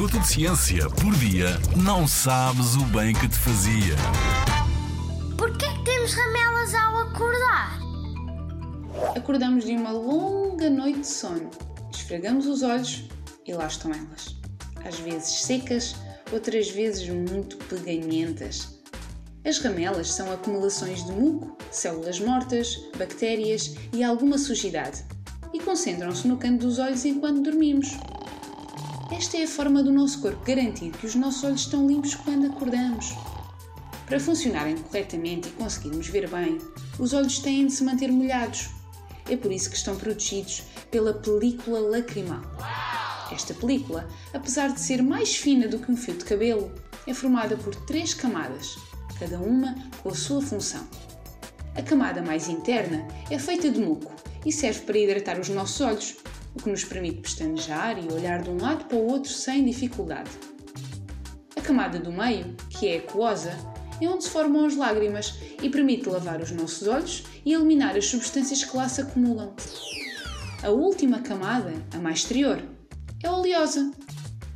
minuto de ciência por dia, não sabes o bem que te fazia. Porquê que temos ramelas ao acordar? Acordamos de uma longa noite de sono, esfregamos os olhos e lá estão elas. Às vezes secas, outras vezes muito peganhentas. As ramelas são acumulações de muco, células mortas, bactérias e alguma sujidade e concentram-se no canto dos olhos enquanto dormimos. Esta é a forma do nosso corpo garantir que os nossos olhos estão limpos quando acordamos. Para funcionarem corretamente e conseguirmos ver bem, os olhos têm de se manter molhados. É por isso que estão protegidos pela película lacrimal. Esta película, apesar de ser mais fina do que um fio de cabelo, é formada por três camadas, cada uma com a sua função. A camada mais interna é feita de muco e serve para hidratar os nossos olhos, o que nos permite pestanejar e olhar de um lado para o outro sem dificuldade. A camada do meio, que é aquosa, é onde se formam as lágrimas e permite lavar os nossos olhos e eliminar as substâncias que lá se acumulam. A última camada, a mais exterior, é oleosa.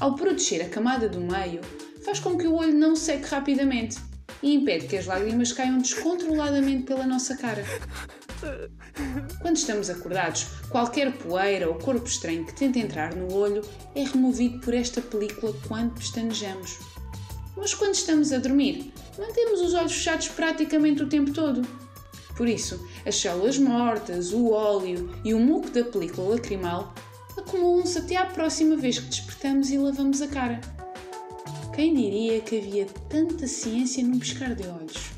Ao proteger a camada do meio, faz com que o olho não seque rapidamente e impede que as lágrimas caiam descontroladamente pela nossa cara. Quando estamos acordados, qualquer poeira ou corpo estranho que tente entrar no olho é removido por esta película quando pestanejamos. Mas quando estamos a dormir, mantemos os olhos fechados praticamente o tempo todo. Por isso, as células mortas, o óleo e o muco da película lacrimal acumulam-se até à próxima vez que despertamos e lavamos a cara. Quem diria que havia tanta ciência num piscar de olhos?